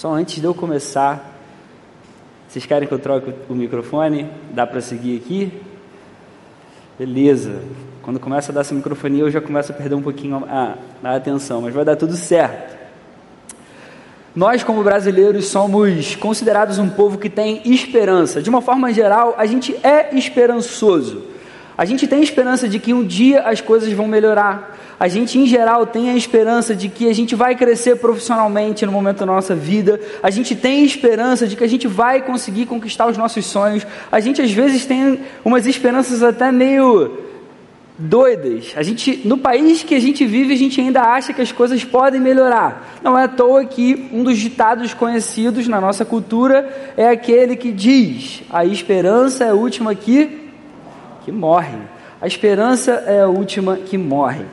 Só antes de eu começar, vocês querem que eu troque o microfone? Dá para seguir aqui? Beleza. Quando começa a dar essa microfonia, eu já começo a perder um pouquinho a, a atenção, mas vai dar tudo certo. Nós, como brasileiros, somos considerados um povo que tem esperança. De uma forma geral, a gente é esperançoso. A gente tem esperança de que um dia as coisas vão melhorar. A gente, em geral, tem a esperança de que a gente vai crescer profissionalmente no momento da nossa vida. A gente tem esperança de que a gente vai conseguir conquistar os nossos sonhos. A gente, às vezes, tem umas esperanças até meio doidas. A gente, no país que a gente vive, a gente ainda acha que as coisas podem melhorar. Não é à toa que um dos ditados conhecidos na nossa cultura é aquele que diz: a esperança é a última que que morre. A esperança é a última que morre.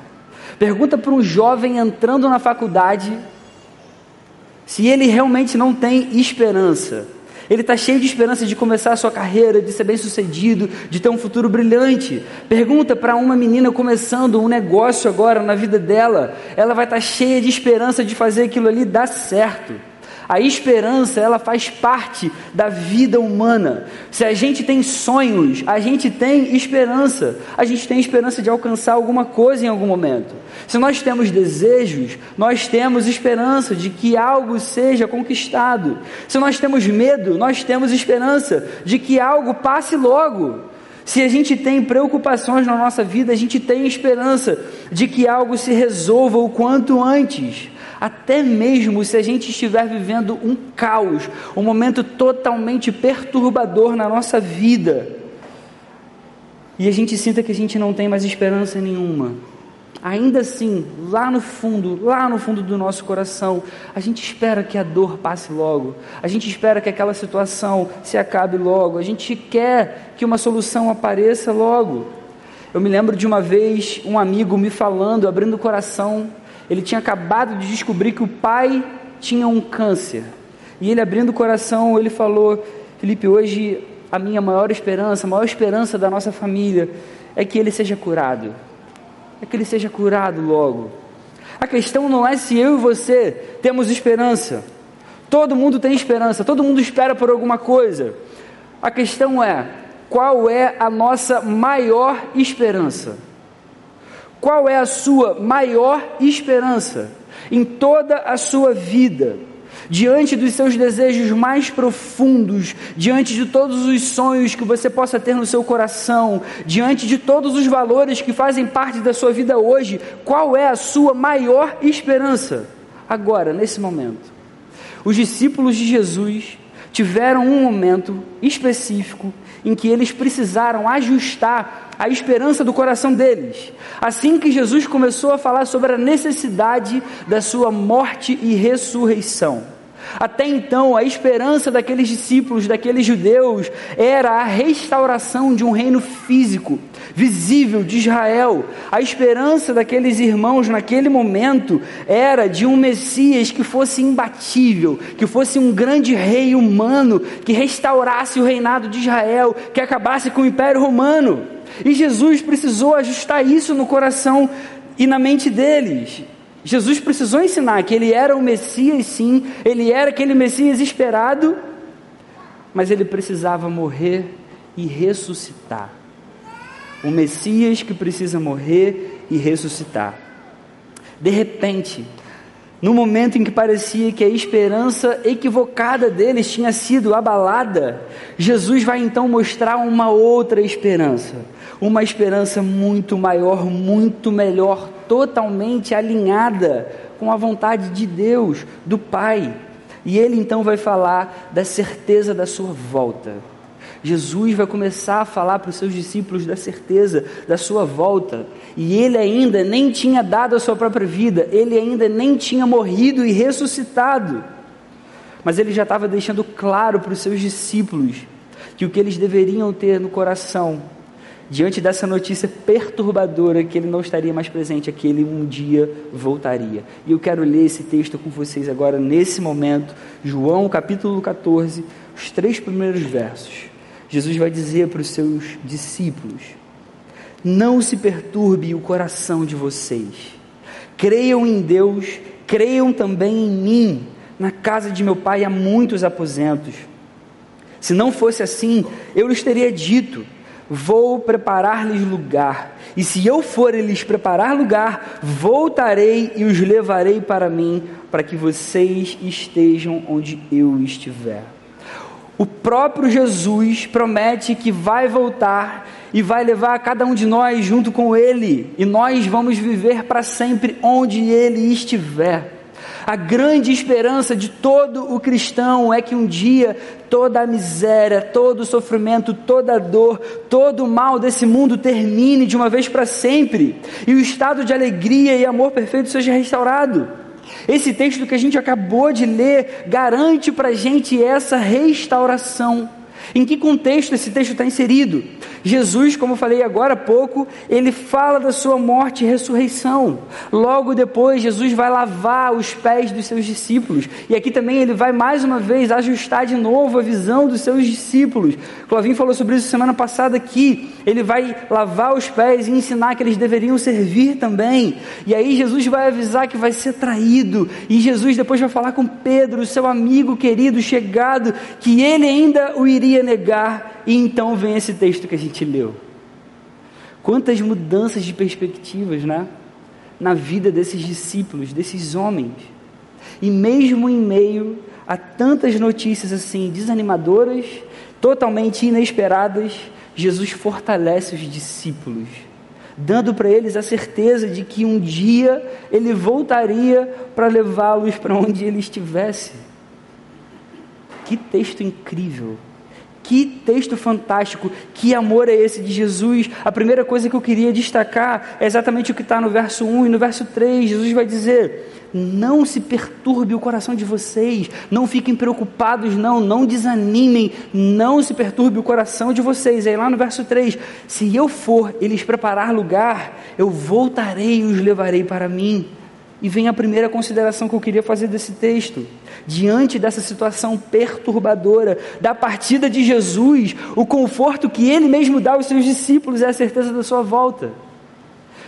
Pergunta para um jovem entrando na faculdade se ele realmente não tem esperança. Ele está cheio de esperança de começar a sua carreira, de ser bem sucedido, de ter um futuro brilhante. Pergunta para uma menina começando um negócio agora na vida dela, ela vai estar tá cheia de esperança de fazer aquilo ali dar certo. A esperança, ela faz parte da vida humana. Se a gente tem sonhos, a gente tem esperança. A gente tem esperança de alcançar alguma coisa em algum momento. Se nós temos desejos, nós temos esperança de que algo seja conquistado. Se nós temos medo, nós temos esperança de que algo passe logo. Se a gente tem preocupações na nossa vida, a gente tem esperança de que algo se resolva o quanto antes até mesmo se a gente estiver vivendo um caos, um momento totalmente perturbador na nossa vida, e a gente sinta que a gente não tem mais esperança nenhuma, ainda assim, lá no fundo, lá no fundo do nosso coração, a gente espera que a dor passe logo, a gente espera que aquela situação se acabe logo, a gente quer que uma solução apareça logo. Eu me lembro de uma vez um amigo me falando, abrindo o coração, ele tinha acabado de descobrir que o pai tinha um câncer. E ele abrindo o coração, ele falou: Felipe, hoje a minha maior esperança, a maior esperança da nossa família é que ele seja curado. É que ele seja curado logo. A questão não é se eu e você temos esperança. Todo mundo tem esperança, todo mundo espera por alguma coisa. A questão é qual é a nossa maior esperança? Qual é a sua maior esperança em toda a sua vida? Diante dos seus desejos mais profundos, diante de todos os sonhos que você possa ter no seu coração, diante de todos os valores que fazem parte da sua vida hoje, qual é a sua maior esperança? Agora, nesse momento. Os discípulos de Jesus tiveram um momento específico em que eles precisaram ajustar a esperança do coração deles. Assim que Jesus começou a falar sobre a necessidade da sua morte e ressurreição. Até então, a esperança daqueles discípulos, daqueles judeus, era a restauração de um reino físico, visível de Israel. A esperança daqueles irmãos naquele momento era de um Messias que fosse imbatível, que fosse um grande rei humano, que restaurasse o reinado de Israel, que acabasse com o Império Romano. E Jesus precisou ajustar isso no coração e na mente deles. Jesus precisou ensinar que ele era o Messias, sim, ele era aquele Messias esperado, mas ele precisava morrer e ressuscitar. O Messias que precisa morrer e ressuscitar. De repente, no momento em que parecia que a esperança equivocada deles tinha sido abalada, Jesus vai então mostrar uma outra esperança, uma esperança muito maior, muito melhor, totalmente alinhada com a vontade de Deus, do Pai. E ele então vai falar da certeza da sua volta. Jesus vai começar a falar para os seus discípulos da certeza da sua volta. E ele ainda nem tinha dado a sua própria vida, ele ainda nem tinha morrido e ressuscitado. Mas ele já estava deixando claro para os seus discípulos que o que eles deveriam ter no coração, diante dessa notícia perturbadora que ele não estaria mais presente, que ele um dia voltaria. E eu quero ler esse texto com vocês agora, nesse momento, João capítulo 14, os três primeiros versos. Jesus vai dizer para os seus discípulos: Não se perturbe o coração de vocês. Creiam em Deus, creiam também em mim. Na casa de meu pai há muitos aposentos. Se não fosse assim, eu lhes teria dito: Vou preparar-lhes lugar. E se eu for lhes preparar lugar, voltarei e os levarei para mim, para que vocês estejam onde eu estiver. O próprio Jesus promete que vai voltar e vai levar cada um de nós junto com Ele, e nós vamos viver para sempre onde Ele estiver. A grande esperança de todo o cristão é que um dia toda a miséria, todo o sofrimento, toda a dor, todo o mal desse mundo termine de uma vez para sempre e o estado de alegria e amor perfeito seja restaurado. Esse texto que a gente acabou de ler garante para a gente essa restauração. Em que contexto esse texto está inserido? Jesus, como falei agora há pouco, ele fala da sua morte e ressurreição. Logo depois, Jesus vai lavar os pés dos seus discípulos. E aqui também ele vai mais uma vez ajustar de novo a visão dos seus discípulos. Clavin falou sobre isso semana passada aqui. Ele vai lavar os pés e ensinar que eles deveriam servir também. E aí Jesus vai avisar que vai ser traído. E Jesus depois vai falar com Pedro, seu amigo querido, chegado, que ele ainda o iria negar e então vem esse texto que a gente leu. Quantas mudanças de perspectivas, né? Na vida desses discípulos, desses homens. E mesmo em meio a tantas notícias assim desanimadoras, totalmente inesperadas, Jesus fortalece os discípulos, dando para eles a certeza de que um dia ele voltaria para levá-los para onde ele estivesse. Que texto incrível! Que texto fantástico, que amor é esse de Jesus. A primeira coisa que eu queria destacar é exatamente o que está no verso 1 e no verso 3. Jesus vai dizer: Não se perturbe o coração de vocês, não fiquem preocupados, não, não desanimem, não se perturbe o coração de vocês. Aí lá no verso 3: Se eu for eles preparar lugar, eu voltarei e os levarei para mim. E vem a primeira consideração que eu queria fazer desse texto. Diante dessa situação perturbadora, da partida de Jesus, o conforto que ele mesmo dá aos seus discípulos é a certeza da sua volta.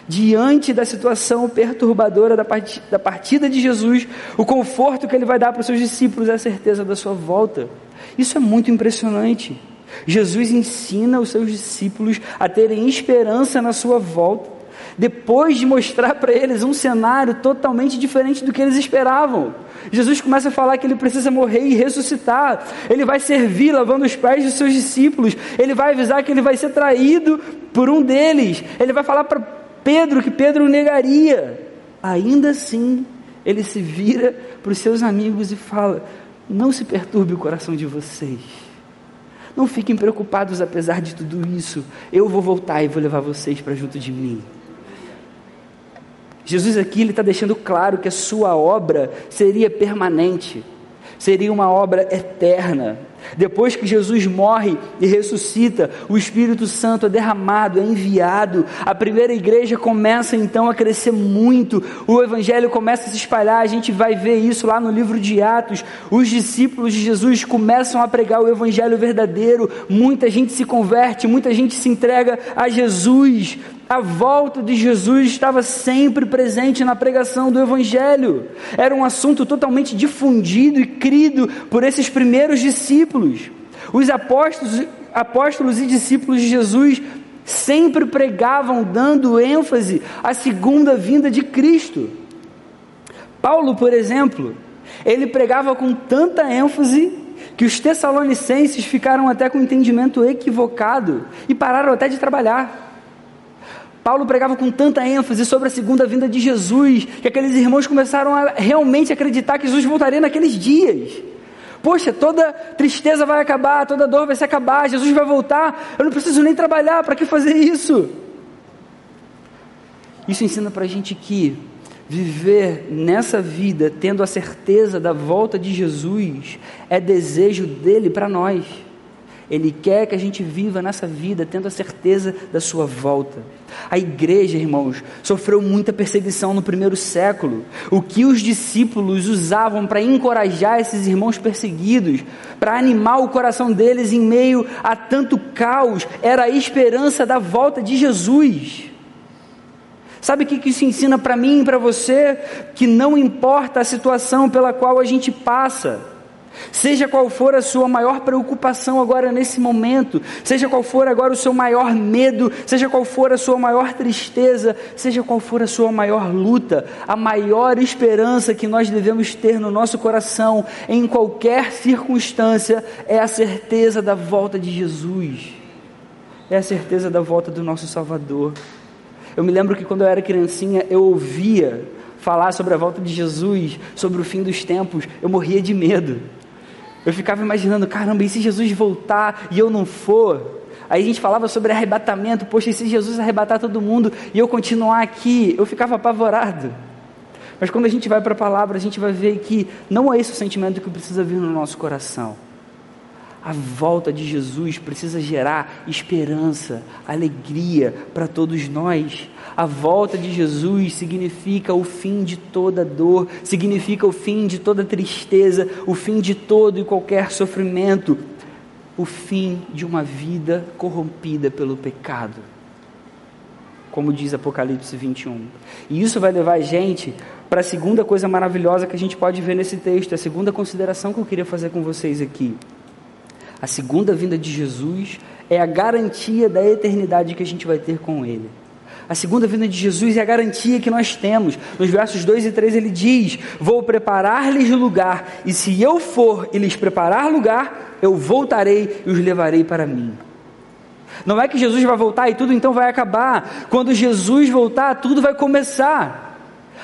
Diante da situação perturbadora da partida de Jesus, o conforto que ele vai dar para os seus discípulos é a certeza da sua volta. Isso é muito impressionante. Jesus ensina os seus discípulos a terem esperança na sua volta depois de mostrar para eles um cenário totalmente diferente do que eles esperavam. Jesus começa a falar que ele precisa morrer e ressuscitar. Ele vai servir lavando os pés dos seus discípulos. Ele vai avisar que ele vai ser traído por um deles. Ele vai falar para Pedro que Pedro negaria. Ainda assim, ele se vira para os seus amigos e fala: Não se perturbe o coração de vocês. Não fiquem preocupados apesar de tudo isso. Eu vou voltar e vou levar vocês para junto de mim. Jesus aqui ele está deixando claro que a sua obra seria permanente, seria uma obra eterna. Depois que Jesus morre e ressuscita, o Espírito Santo é derramado, é enviado. A primeira igreja começa então a crescer muito, o Evangelho começa a se espalhar. A gente vai ver isso lá no livro de Atos. Os discípulos de Jesus começam a pregar o Evangelho verdadeiro. Muita gente se converte, muita gente se entrega a Jesus a volta de Jesus estava sempre presente na pregação do Evangelho. Era um assunto totalmente difundido e crido por esses primeiros discípulos. Os apóstolos, apóstolos e discípulos de Jesus sempre pregavam dando ênfase à segunda vinda de Cristo. Paulo, por exemplo, ele pregava com tanta ênfase que os tessalonicenses ficaram até com um entendimento equivocado e pararam até de trabalhar. Paulo pregava com tanta ênfase sobre a segunda vinda de Jesus, que aqueles irmãos começaram a realmente acreditar que Jesus voltaria naqueles dias. Poxa, toda tristeza vai acabar, toda dor vai se acabar, Jesus vai voltar, eu não preciso nem trabalhar, para que fazer isso? Isso ensina para a gente que viver nessa vida tendo a certeza da volta de Jesus é desejo dele para nós. Ele quer que a gente viva nessa vida tendo a certeza da sua volta. A igreja, irmãos, sofreu muita perseguição no primeiro século. O que os discípulos usavam para encorajar esses irmãos perseguidos, para animar o coração deles em meio a tanto caos, era a esperança da volta de Jesus. Sabe o que isso ensina para mim e para você? Que não importa a situação pela qual a gente passa, Seja qual for a sua maior preocupação agora nesse momento, seja qual for agora o seu maior medo, seja qual for a sua maior tristeza, seja qual for a sua maior luta, a maior esperança que nós devemos ter no nosso coração, em qualquer circunstância, é a certeza da volta de Jesus, é a certeza da volta do nosso Salvador. Eu me lembro que quando eu era criancinha, eu ouvia falar sobre a volta de Jesus, sobre o fim dos tempos, eu morria de medo. Eu ficava imaginando, caramba, e se Jesus voltar e eu não for? Aí a gente falava sobre arrebatamento, poxa, e se Jesus arrebatar todo mundo e eu continuar aqui? Eu ficava apavorado. Mas quando a gente vai para a palavra, a gente vai ver que não é esse o sentimento que precisa vir no nosso coração. A volta de Jesus precisa gerar esperança, alegria para todos nós. A volta de Jesus significa o fim de toda dor, significa o fim de toda tristeza, o fim de todo e qualquer sofrimento, o fim de uma vida corrompida pelo pecado. Como diz Apocalipse 21. E isso vai levar a gente para a segunda coisa maravilhosa que a gente pode ver nesse texto, a segunda consideração que eu queria fazer com vocês aqui. A segunda vinda de Jesus é a garantia da eternidade que a gente vai ter com Ele. A segunda vinda de Jesus é a garantia que nós temos. Nos versos 2 e 3 ele diz: Vou preparar-lhes lugar, e se eu for e lhes preparar lugar, eu voltarei e os levarei para mim. Não é que Jesus vai voltar e tudo então vai acabar. Quando Jesus voltar, tudo vai começar.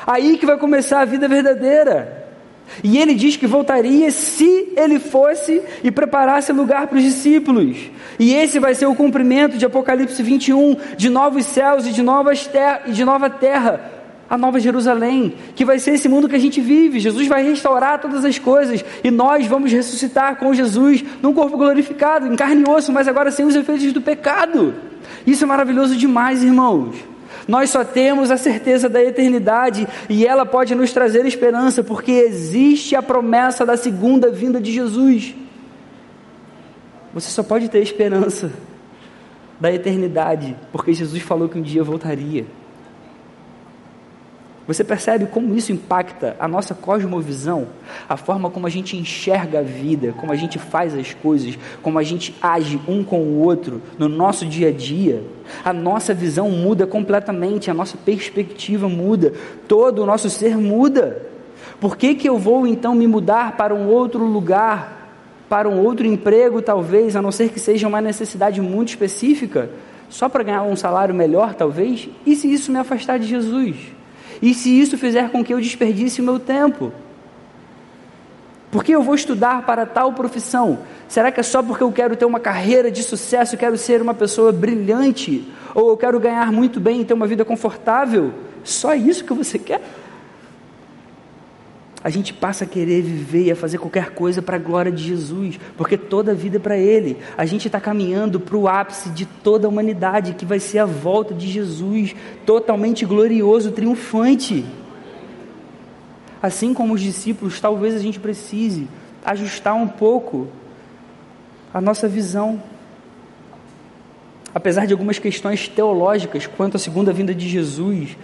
Aí que vai começar a vida verdadeira. E ele diz que voltaria se ele fosse e preparasse lugar para os discípulos. E esse vai ser o cumprimento de Apocalipse 21, de novos céus e de, novas ter e de nova terra, a nova Jerusalém, que vai ser esse mundo que a gente vive. Jesus vai restaurar todas as coisas e nós vamos ressuscitar com Jesus num corpo glorificado, em carne e osso, mas agora sem os efeitos do pecado. Isso é maravilhoso demais, irmãos. Nós só temos a certeza da eternidade e ela pode nos trazer esperança, porque existe a promessa da segunda vinda de Jesus. Você só pode ter esperança da eternidade, porque Jesus falou que um dia voltaria. Você percebe como isso impacta a nossa cosmovisão, a forma como a gente enxerga a vida, como a gente faz as coisas, como a gente age um com o outro no nosso dia a dia? A nossa visão muda completamente, a nossa perspectiva muda, todo o nosso ser muda. Por que, que eu vou então me mudar para um outro lugar, para um outro emprego, talvez, a não ser que seja uma necessidade muito específica, só para ganhar um salário melhor, talvez? E se isso me afastar de Jesus? E se isso fizer com que eu desperdice o meu tempo? Por que eu vou estudar para tal profissão? Será que é só porque eu quero ter uma carreira de sucesso, quero ser uma pessoa brilhante? Ou eu quero ganhar muito bem e ter uma vida confortável? Só isso que você quer? A gente passa a querer viver e a fazer qualquer coisa para a glória de Jesus, porque toda a vida é para Ele. A gente está caminhando para o ápice de toda a humanidade, que vai ser a volta de Jesus, totalmente glorioso, triunfante. Assim como os discípulos, talvez a gente precise ajustar um pouco a nossa visão. Apesar de algumas questões teológicas quanto à segunda vinda de Jesus,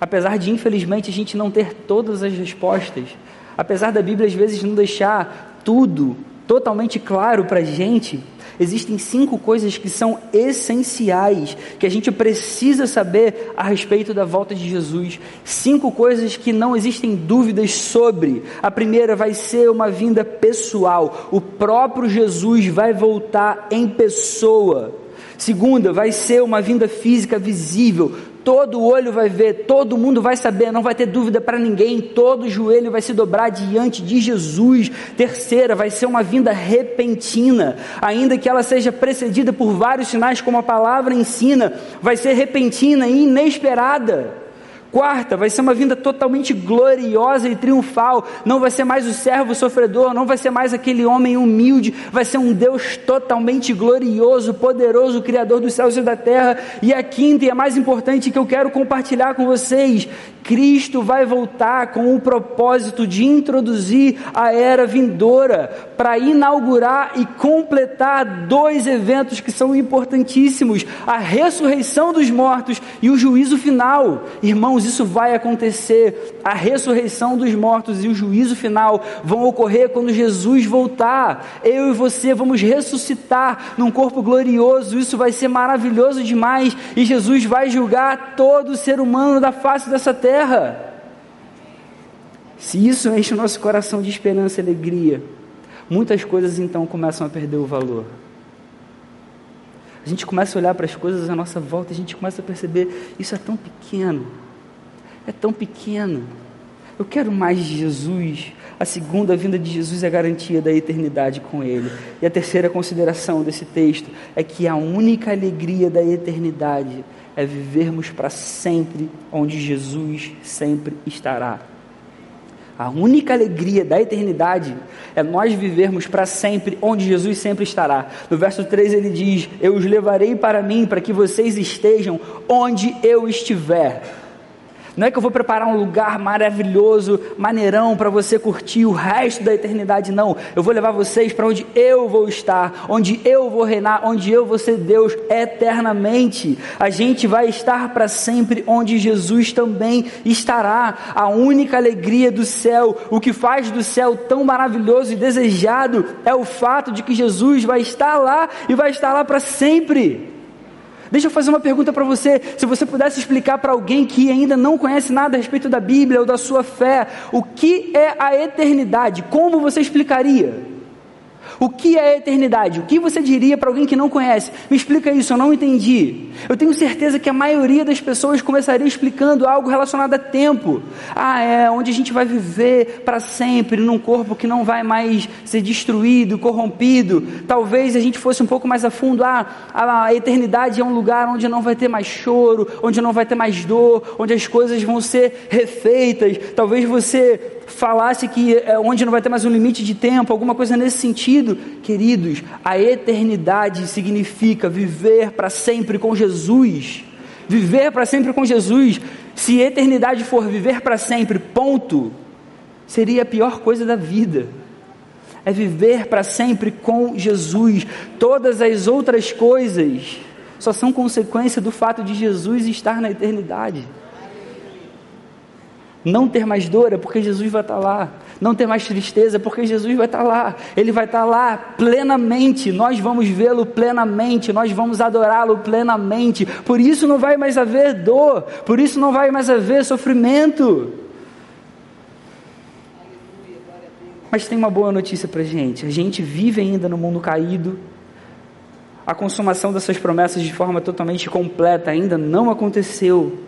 apesar de infelizmente a gente não ter todas as respostas, apesar da Bíblia às vezes não deixar tudo totalmente claro para a gente, Existem cinco coisas que são essenciais, que a gente precisa saber a respeito da volta de Jesus. Cinco coisas que não existem dúvidas sobre. A primeira vai ser uma vinda pessoal. O próprio Jesus vai voltar em pessoa. Segunda, vai ser uma vinda física visível todo olho vai ver, todo mundo vai saber, não vai ter dúvida para ninguém, todo joelho vai se dobrar diante de Jesus. Terceira, vai ser uma vinda repentina, ainda que ela seja precedida por vários sinais, como a palavra ensina, vai ser repentina e inesperada. Quarta, vai ser uma vinda totalmente gloriosa e triunfal. Não vai ser mais o servo sofredor, não vai ser mais aquele homem humilde, vai ser um Deus totalmente glorioso, poderoso, Criador dos céus e da terra. E a quinta e a mais importante que eu quero compartilhar com vocês: Cristo vai voltar com o propósito de introduzir a era vindoura, para inaugurar e completar dois eventos que são importantíssimos: a ressurreição dos mortos e o juízo final. Irmãos, isso vai acontecer. A ressurreição dos mortos e o juízo final vão ocorrer quando Jesus voltar. Eu e você vamos ressuscitar num corpo glorioso. Isso vai ser maravilhoso demais. E Jesus vai julgar todo ser humano da face dessa terra. Se isso enche o nosso coração de esperança e alegria, muitas coisas então começam a perder o valor. A gente começa a olhar para as coisas à nossa volta, a gente começa a perceber isso é tão pequeno é tão pequeno. Eu quero mais de Jesus. A segunda vinda de Jesus é garantia da eternidade com Ele. E a terceira consideração desse texto é que a única alegria da eternidade é vivermos para sempre onde Jesus sempre estará. A única alegria da eternidade é nós vivermos para sempre onde Jesus sempre estará. No verso 3 ele diz: Eu os levarei para mim, para que vocês estejam onde eu estiver. Não é que eu vou preparar um lugar maravilhoso, maneirão para você curtir o resto da eternidade, não. Eu vou levar vocês para onde eu vou estar, onde eu vou reinar, onde eu vou ser Deus eternamente. A gente vai estar para sempre onde Jesus também estará. A única alegria do céu, o que faz do céu tão maravilhoso e desejado é o fato de que Jesus vai estar lá e vai estar lá para sempre. Deixa eu fazer uma pergunta para você. Se você pudesse explicar para alguém que ainda não conhece nada a respeito da Bíblia ou da sua fé, o que é a eternidade, como você explicaria? O que é a eternidade? O que você diria para alguém que não conhece? Me explica isso, eu não entendi. Eu tenho certeza que a maioria das pessoas começaria explicando algo relacionado a tempo. Ah, é onde a gente vai viver para sempre, num corpo que não vai mais ser destruído, corrompido. Talvez a gente fosse um pouco mais a fundo. Ah, a eternidade é um lugar onde não vai ter mais choro, onde não vai ter mais dor, onde as coisas vão ser refeitas. Talvez você falasse que é onde não vai ter mais um limite de tempo, alguma coisa nesse sentido, queridos, a eternidade significa viver para sempre com Jesus. Viver para sempre com Jesus. Se eternidade for viver para sempre, ponto, seria a pior coisa da vida. É viver para sempre com Jesus. Todas as outras coisas só são consequência do fato de Jesus estar na eternidade. Não ter mais dor é porque Jesus vai estar lá. Não ter mais tristeza é porque Jesus vai estar lá. Ele vai estar lá plenamente. Nós vamos vê-lo plenamente. Nós vamos adorá-lo plenamente. Por isso não vai mais haver dor. Por isso não vai mais haver sofrimento. Mas tem uma boa notícia para gente. A gente vive ainda no mundo caído. A consumação dessas promessas de forma totalmente completa ainda não aconteceu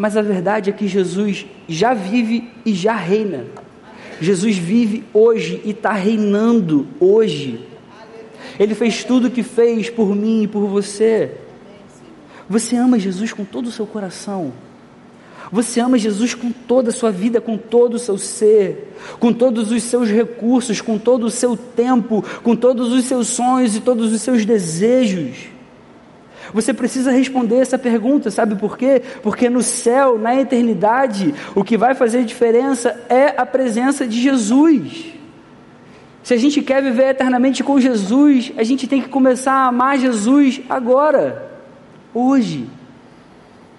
mas a verdade é que Jesus já vive e já reina. Jesus vive hoje e está reinando hoje. Ele fez tudo o que fez por mim e por você. Você ama Jesus com todo o seu coração. Você ama Jesus com toda a sua vida, com todo o seu ser, com todos os seus recursos, com todo o seu tempo, com todos os seus sonhos e todos os seus desejos. Você precisa responder essa pergunta, sabe por quê? Porque no céu, na eternidade, o que vai fazer diferença é a presença de Jesus. Se a gente quer viver eternamente com Jesus, a gente tem que começar a amar Jesus agora, hoje.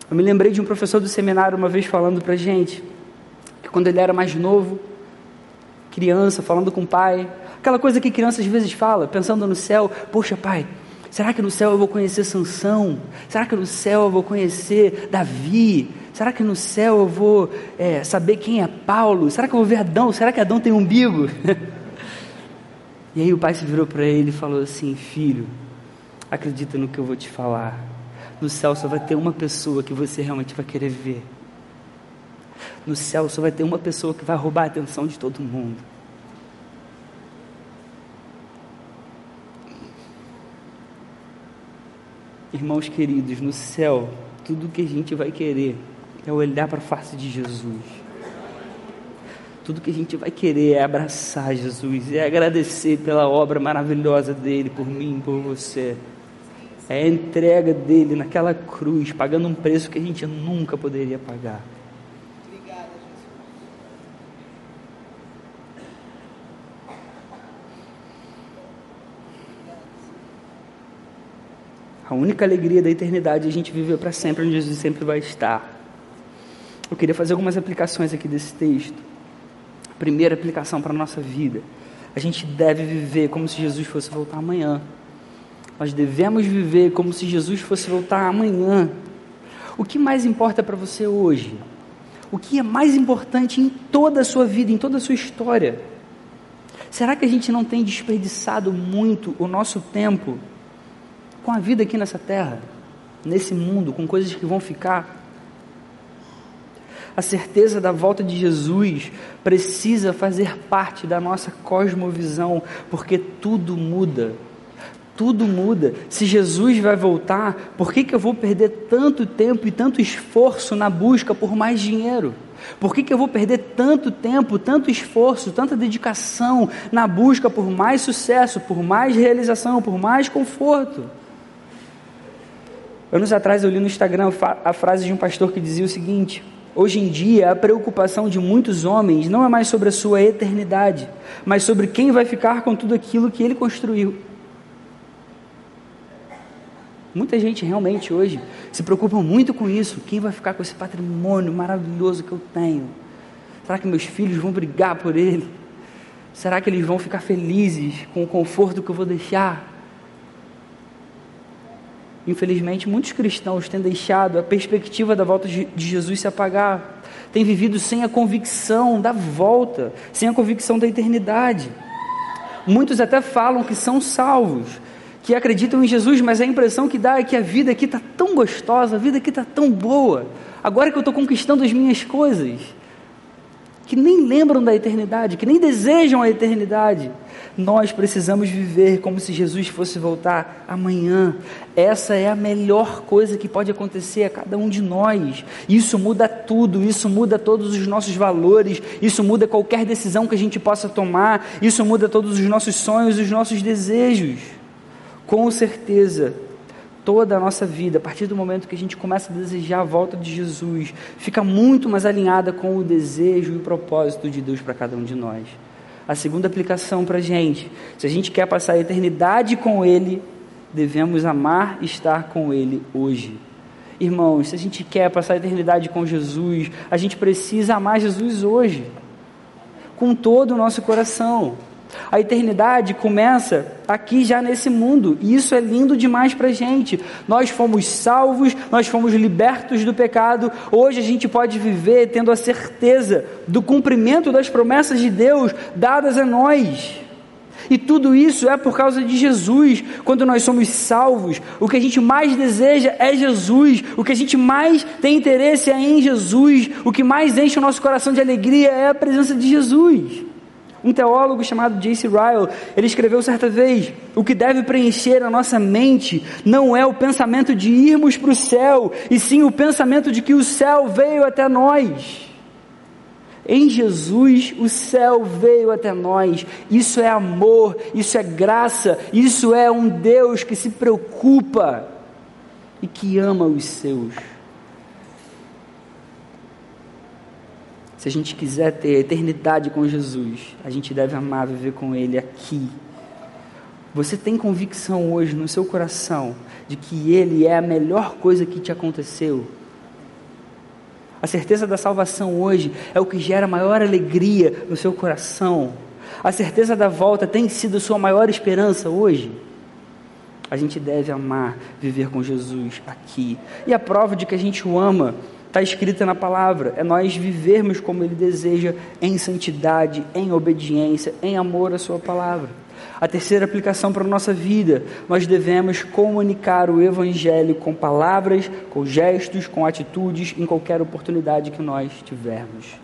Eu me lembrei de um professor do seminário uma vez falando para gente que quando ele era mais novo, criança, falando com o pai, Aquela coisa que criança às vezes fala, pensando no céu, poxa pai, será que no céu eu vou conhecer Sansão? Será que no céu eu vou conhecer Davi? Será que no céu eu vou é, saber quem é Paulo? Será que eu vou ver Adão? Será que Adão tem umbigo? e aí o pai se virou para ele e falou assim: Filho, acredita no que eu vou te falar. No céu só vai ter uma pessoa que você realmente vai querer ver. No céu só vai ter uma pessoa que vai roubar a atenção de todo mundo. Irmãos queridos, no céu, tudo que a gente vai querer é olhar para a face de Jesus. Tudo que a gente vai querer é abraçar Jesus, é agradecer pela obra maravilhosa dele por mim, por você. É a entrega dele naquela cruz, pagando um preço que a gente nunca poderia pagar. A única alegria da eternidade é a gente viver para sempre onde Jesus sempre vai estar. Eu queria fazer algumas aplicações aqui desse texto. Primeira aplicação para a nossa vida. A gente deve viver como se Jesus fosse voltar amanhã. Nós devemos viver como se Jesus fosse voltar amanhã. O que mais importa para você hoje? O que é mais importante em toda a sua vida, em toda a sua história? Será que a gente não tem desperdiçado muito o nosso tempo com a vida aqui nessa terra, nesse mundo, com coisas que vão ficar. A certeza da volta de Jesus precisa fazer parte da nossa cosmovisão, porque tudo muda. Tudo muda. Se Jesus vai voltar, por que, que eu vou perder tanto tempo e tanto esforço na busca por mais dinheiro? Por que, que eu vou perder tanto tempo, tanto esforço, tanta dedicação na busca por mais sucesso, por mais realização, por mais conforto? Anos atrás eu li no Instagram a frase de um pastor que dizia o seguinte: Hoje em dia, a preocupação de muitos homens não é mais sobre a sua eternidade, mas sobre quem vai ficar com tudo aquilo que ele construiu. Muita gente realmente hoje se preocupa muito com isso. Quem vai ficar com esse patrimônio maravilhoso que eu tenho? Será que meus filhos vão brigar por ele? Será que eles vão ficar felizes com o conforto que eu vou deixar? Infelizmente, muitos cristãos têm deixado a perspectiva da volta de Jesus se apagar, têm vivido sem a convicção da volta, sem a convicção da eternidade. Muitos até falam que são salvos, que acreditam em Jesus, mas a impressão que dá é que a vida aqui está tão gostosa, a vida aqui está tão boa, agora que eu estou conquistando as minhas coisas, que nem lembram da eternidade, que nem desejam a eternidade. Nós precisamos viver como se Jesus fosse voltar amanhã. Essa é a melhor coisa que pode acontecer a cada um de nós. Isso muda tudo, isso muda todos os nossos valores, isso muda qualquer decisão que a gente possa tomar, isso muda todos os nossos sonhos, os nossos desejos. Com certeza, toda a nossa vida, a partir do momento que a gente começa a desejar a volta de Jesus, fica muito mais alinhada com o desejo e o propósito de Deus para cada um de nós. A segunda aplicação para a gente: se a gente quer passar a eternidade com Ele, devemos amar estar com Ele hoje. Irmãos, se a gente quer passar a eternidade com Jesus, a gente precisa amar Jesus hoje, com todo o nosso coração. A eternidade começa aqui já nesse mundo, e isso é lindo demais para a gente. Nós fomos salvos, nós fomos libertos do pecado, hoje a gente pode viver tendo a certeza do cumprimento das promessas de Deus dadas a nós. E tudo isso é por causa de Jesus. Quando nós somos salvos, o que a gente mais deseja é Jesus. O que a gente mais tem interesse é em Jesus. O que mais enche o nosso coração de alegria é a presença de Jesus. Um teólogo chamado J.C. Ryle, ele escreveu certa vez: o que deve preencher a nossa mente não é o pensamento de irmos para o céu, e sim o pensamento de que o céu veio até nós. Em Jesus, o céu veio até nós. Isso é amor, isso é graça, isso é um Deus que se preocupa e que ama os seus. Se a gente quiser ter eternidade com Jesus, a gente deve amar viver com Ele aqui. Você tem convicção hoje no seu coração de que Ele é a melhor coisa que te aconteceu? A certeza da salvação hoje é o que gera maior alegria no seu coração. A certeza da volta tem sido sua maior esperança hoje? A gente deve amar viver com Jesus aqui. E a prova de que a gente o ama está escrita na palavra. É nós vivermos como Ele deseja, em santidade, em obediência, em amor à Sua palavra. A terceira aplicação para a nossa vida, nós devemos comunicar o Evangelho com palavras, com gestos, com atitudes, em qualquer oportunidade que nós tivermos.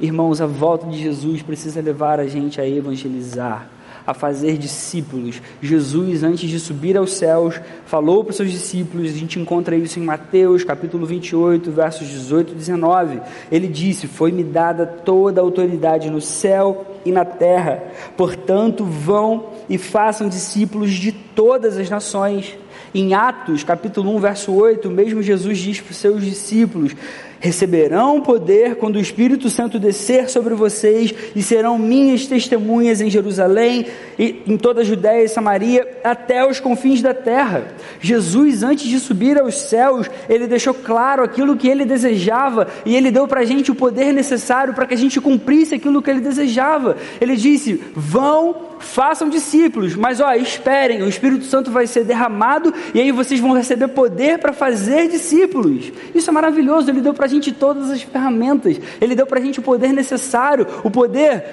Irmãos, a volta de Jesus precisa levar a gente a evangelizar a fazer discípulos. Jesus, antes de subir aos céus, falou para os seus discípulos, a gente encontra isso em Mateus, capítulo 28, versos 18 e 19. Ele disse: Foi-me dada toda a autoridade no céu e na terra. Portanto, vão e façam discípulos de todas as nações. Em Atos, capítulo 1, verso 8, mesmo Jesus diz para os seus discípulos: Receberão poder quando o Espírito Santo descer sobre vocês e serão minhas testemunhas em Jerusalém, e em toda a Judéia e Samaria, até os confins da terra. Jesus, antes de subir aos céus, ele deixou claro aquilo que ele desejava e ele deu para a gente o poder necessário para que a gente cumprisse aquilo que ele desejava. Ele disse: Vão façam discípulos, mas ó, esperem, o Espírito Santo vai ser derramado e aí vocês vão receber poder para fazer discípulos. Isso é maravilhoso, ele deu para a gente todas as ferramentas, ele deu para a gente o poder necessário, o poder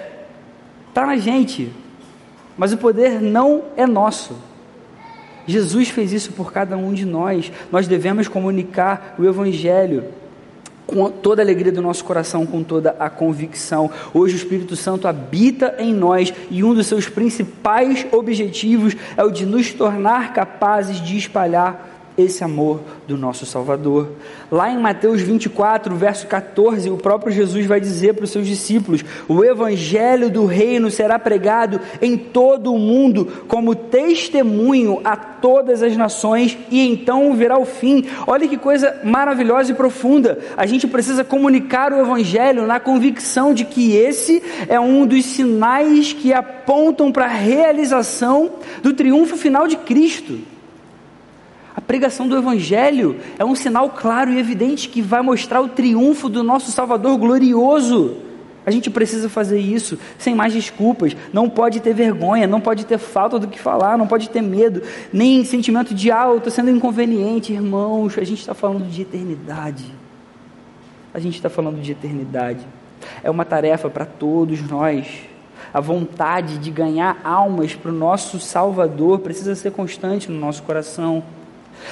está na gente, mas o poder não é nosso. Jesus fez isso por cada um de nós, nós devemos comunicar o Evangelho com toda a alegria do nosso coração, com toda a convicção. Hoje o Espírito Santo habita em nós e um dos seus principais objetivos é o de nos tornar capazes de espalhar esse amor do nosso Salvador. Lá em Mateus 24, verso 14, o próprio Jesus vai dizer para os seus discípulos: O evangelho do reino será pregado em todo o mundo como testemunho a todas as nações e então virá o fim. Olha que coisa maravilhosa e profunda. A gente precisa comunicar o evangelho na convicção de que esse é um dos sinais que apontam para a realização do triunfo final de Cristo. A pregação do Evangelho é um sinal claro e evidente que vai mostrar o triunfo do nosso Salvador glorioso. A gente precisa fazer isso sem mais desculpas. Não pode ter vergonha, não pode ter falta do que falar, não pode ter medo, nem sentimento de ah, estou sendo inconveniente, irmãos. A gente está falando de eternidade. A gente está falando de eternidade. É uma tarefa para todos nós. A vontade de ganhar almas para o nosso Salvador precisa ser constante no nosso coração.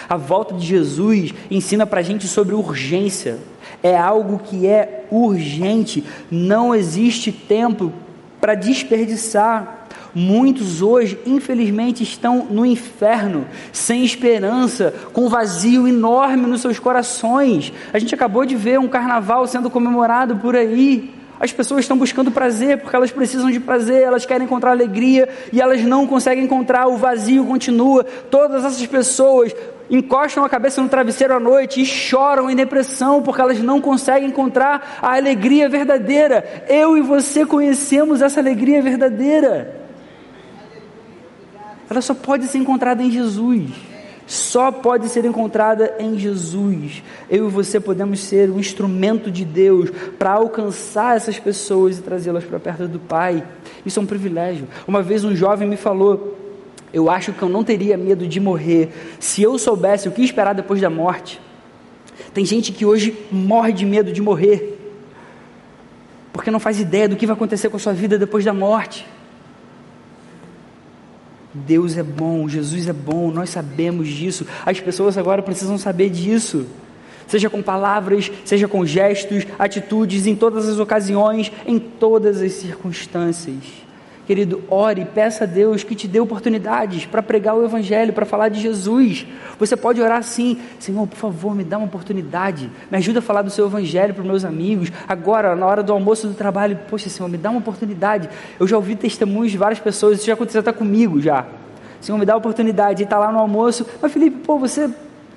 A volta de Jesus ensina para a gente sobre urgência. É algo que é urgente. Não existe tempo para desperdiçar. Muitos hoje, infelizmente, estão no inferno, sem esperança, com um vazio enorme nos seus corações. A gente acabou de ver um carnaval sendo comemorado por aí. As pessoas estão buscando prazer porque elas precisam de prazer, elas querem encontrar alegria e elas não conseguem encontrar, o vazio continua. Todas essas pessoas encostam a cabeça no travesseiro à noite e choram em depressão porque elas não conseguem encontrar a alegria verdadeira. Eu e você conhecemos essa alegria verdadeira. Ela só pode ser encontrada em Jesus. Só pode ser encontrada em Jesus. Eu e você podemos ser um instrumento de Deus para alcançar essas pessoas e trazê-las para perto do Pai. Isso é um privilégio. Uma vez um jovem me falou: eu acho que eu não teria medo de morrer se eu soubesse o que esperar depois da morte. Tem gente que hoje morre de medo de morrer, porque não faz ideia do que vai acontecer com a sua vida depois da morte. Deus é bom, Jesus é bom, nós sabemos disso. As pessoas agora precisam saber disso. Seja com palavras, seja com gestos, atitudes, em todas as ocasiões, em todas as circunstâncias. Querido, ore, peça a Deus que te dê oportunidades para pregar o Evangelho, para falar de Jesus. Você pode orar assim: Senhor, por favor, me dá uma oportunidade, me ajuda a falar do seu Evangelho para os meus amigos. Agora, na hora do almoço do trabalho, poxa, Senhor, me dá uma oportunidade. Eu já ouvi testemunhos de várias pessoas, isso já aconteceu até comigo já. Senhor, me dá a oportunidade. E está lá no almoço, mas Felipe, pô, você,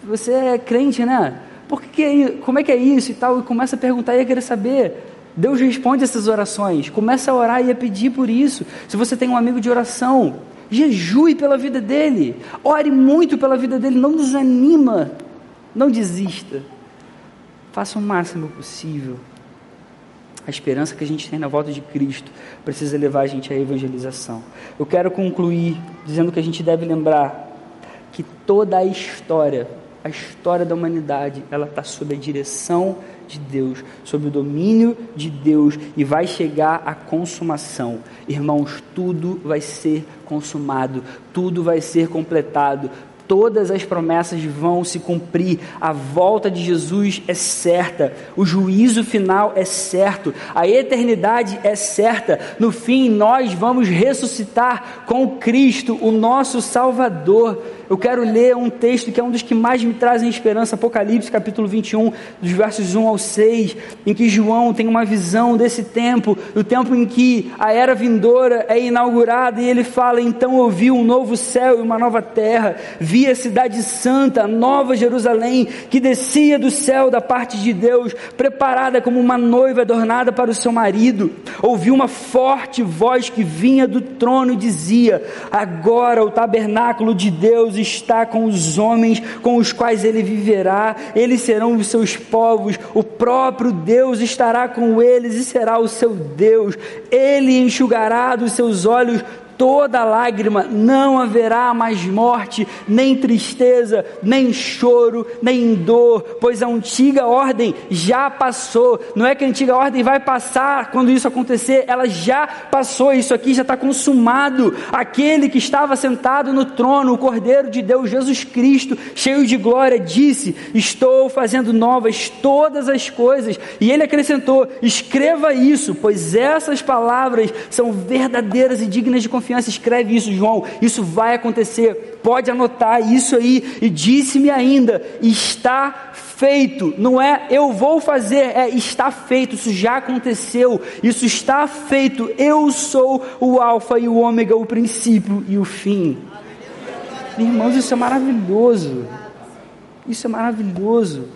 você é crente, né? Por que, que é, como é que é isso e tal? E começa a perguntar e a querer saber. Deus responde essas orações. Começa a orar e a pedir por isso. Se você tem um amigo de oração, jejue pela vida dele. Ore muito pela vida dele. Não desanima. Não desista. Faça o máximo possível. A esperança que a gente tem na volta de Cristo precisa levar a gente à evangelização. Eu quero concluir dizendo que a gente deve lembrar que toda a história, a história da humanidade, ela está sob a direção de Deus, sob o domínio de Deus e vai chegar à consumação. Irmãos, tudo vai ser consumado, tudo vai ser completado, Todas as promessas vão se cumprir, a volta de Jesus é certa, o juízo final é certo, a eternidade é certa. No fim, nós vamos ressuscitar com Cristo, o nosso Salvador. Eu quero ler um texto que é um dos que mais me trazem esperança, Apocalipse, capítulo 21, dos versos 1 ao 6, em que João tem uma visão desse tempo, o tempo em que a era vindoura é inaugurada, e ele fala: Então eu vi um novo céu e uma nova terra, vi a cidade santa, a nova Jerusalém, que descia do céu da parte de Deus, preparada como uma noiva adornada para o seu marido. Ouvi uma forte voz que vinha do trono e dizia: Agora o tabernáculo de Deus está com os homens com os quais ele viverá, eles serão os seus povos, o próprio Deus estará com eles e será o seu Deus, ele enxugará dos seus olhos toda lágrima, não haverá mais morte, nem tristeza, nem choro, nem dor, pois a antiga ordem já passou. Não é que a antiga ordem vai passar quando isso acontecer, ela já passou, isso aqui já está consumado. Aquele que estava sentado no trono, o Cordeiro de Deus, Jesus Cristo, cheio de glória, disse: Estou fazendo novas todas as coisas. E ele acrescentou: Escreva isso, pois essas palavras são verdadeiras e dignas de confiança confiança, escreve isso, João. Isso vai acontecer. Pode anotar isso aí. E disse-me ainda: está feito. Não é eu vou fazer, é está feito. Isso já aconteceu. Isso está feito. Eu sou o Alfa e o Ômega, o princípio e o fim. Irmãos, isso é maravilhoso. Isso é maravilhoso.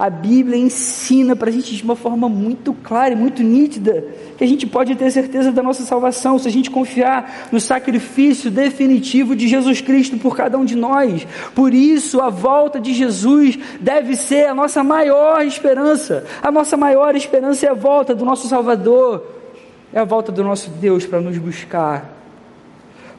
A Bíblia ensina para a gente de uma forma muito clara e muito nítida que a gente pode ter certeza da nossa salvação se a gente confiar no sacrifício definitivo de Jesus Cristo por cada um de nós. Por isso, a volta de Jesus deve ser a nossa maior esperança. A nossa maior esperança é a volta do nosso Salvador, é a volta do nosso Deus para nos buscar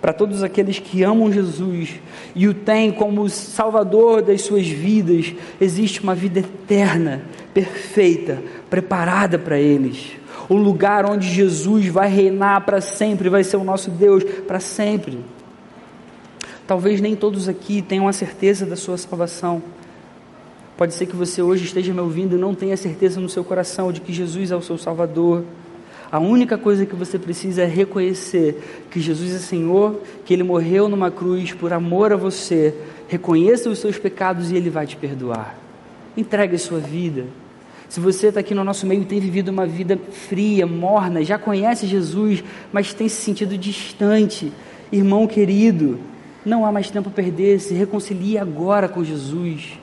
para todos aqueles que amam Jesus e o têm como Salvador das suas vidas, existe uma vida eterna, perfeita, preparada para eles. O lugar onde Jesus vai reinar para sempre, vai ser o nosso Deus para sempre. Talvez nem todos aqui tenham a certeza da sua salvação. Pode ser que você hoje esteja me ouvindo e não tenha certeza no seu coração de que Jesus é o seu Salvador. A única coisa que você precisa é reconhecer que Jesus é Senhor, que Ele morreu numa cruz por amor a você. Reconheça os seus pecados e Ele vai te perdoar. Entregue a sua vida. Se você está aqui no nosso meio e tem vivido uma vida fria, morna, já conhece Jesus, mas tem se sentido distante, irmão querido, não há mais tempo a perder. Se reconcilie agora com Jesus.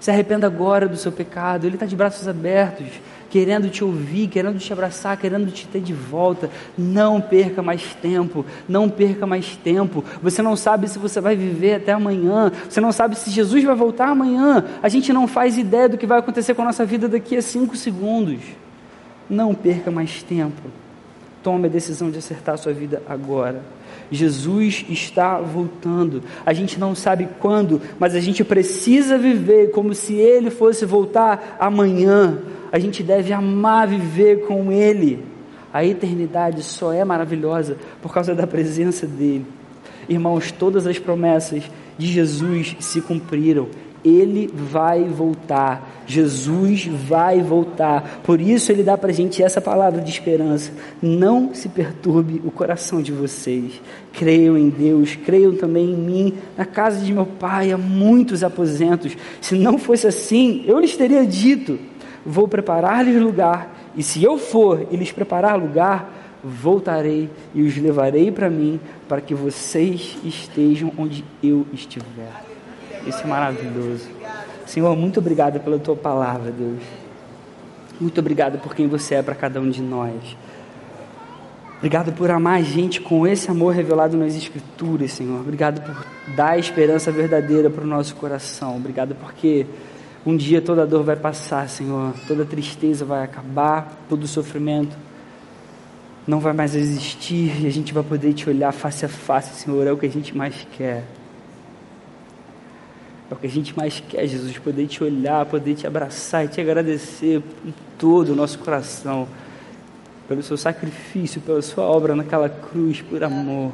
Se arrependa agora do seu pecado. Ele está de braços abertos querendo te ouvir, querendo te abraçar, querendo te ter de volta. Não perca mais tempo, não perca mais tempo. Você não sabe se você vai viver até amanhã, você não sabe se Jesus vai voltar amanhã. A gente não faz ideia do que vai acontecer com a nossa vida daqui a cinco segundos. Não perca mais tempo. Tome a decisão de acertar a sua vida agora. Jesus está voltando. A gente não sabe quando, mas a gente precisa viver como se ele fosse voltar amanhã a gente deve amar viver com Ele. A eternidade só é maravilhosa por causa da presença dEle. Irmãos, todas as promessas de Jesus se cumpriram. Ele vai voltar. Jesus vai voltar. Por isso ele dá para a gente essa palavra de esperança. Não se perturbe o coração de vocês. Creiam em Deus, creiam também em mim. Na casa de meu pai há muitos aposentos. Se não fosse assim, eu lhes teria dito vou preparar-lhes lugar, e se eu for e lhes preparar lugar, voltarei e os levarei para mim, para que vocês estejam onde eu estiver. Isso é maravilhoso. Senhor, muito obrigado pela tua palavra, Deus. Muito obrigado por quem você é para cada um de nós. Obrigado por amar a gente com esse amor revelado nas Escrituras, Senhor. Obrigado por dar esperança verdadeira para o nosso coração. Obrigado porque Um dia toda dor vai passar, Senhor, toda tristeza vai acabar, todo sofrimento não vai mais existir. E a gente vai poder te olhar face a face, Senhor, é o que a gente mais quer. É o que a gente mais quer, Jesus, poder te olhar, poder te abraçar e te agradecer com todo o nosso coração, pelo seu sacrifício, pela sua obra naquela cruz, por amor.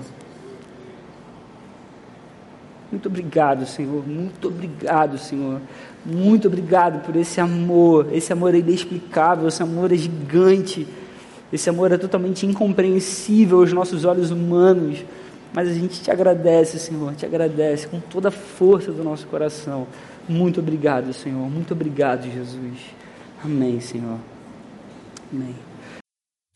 Muito obrigado, Senhor. Muito obrigado, Senhor. Muito obrigado por esse amor. Esse amor é inexplicável, esse amor é gigante. Esse amor é totalmente incompreensível aos nossos olhos humanos. Mas a gente te agradece, Senhor, te agradece com toda a força do nosso coração. Muito obrigado, Senhor. Muito obrigado, Jesus. Amém, Senhor. Amém.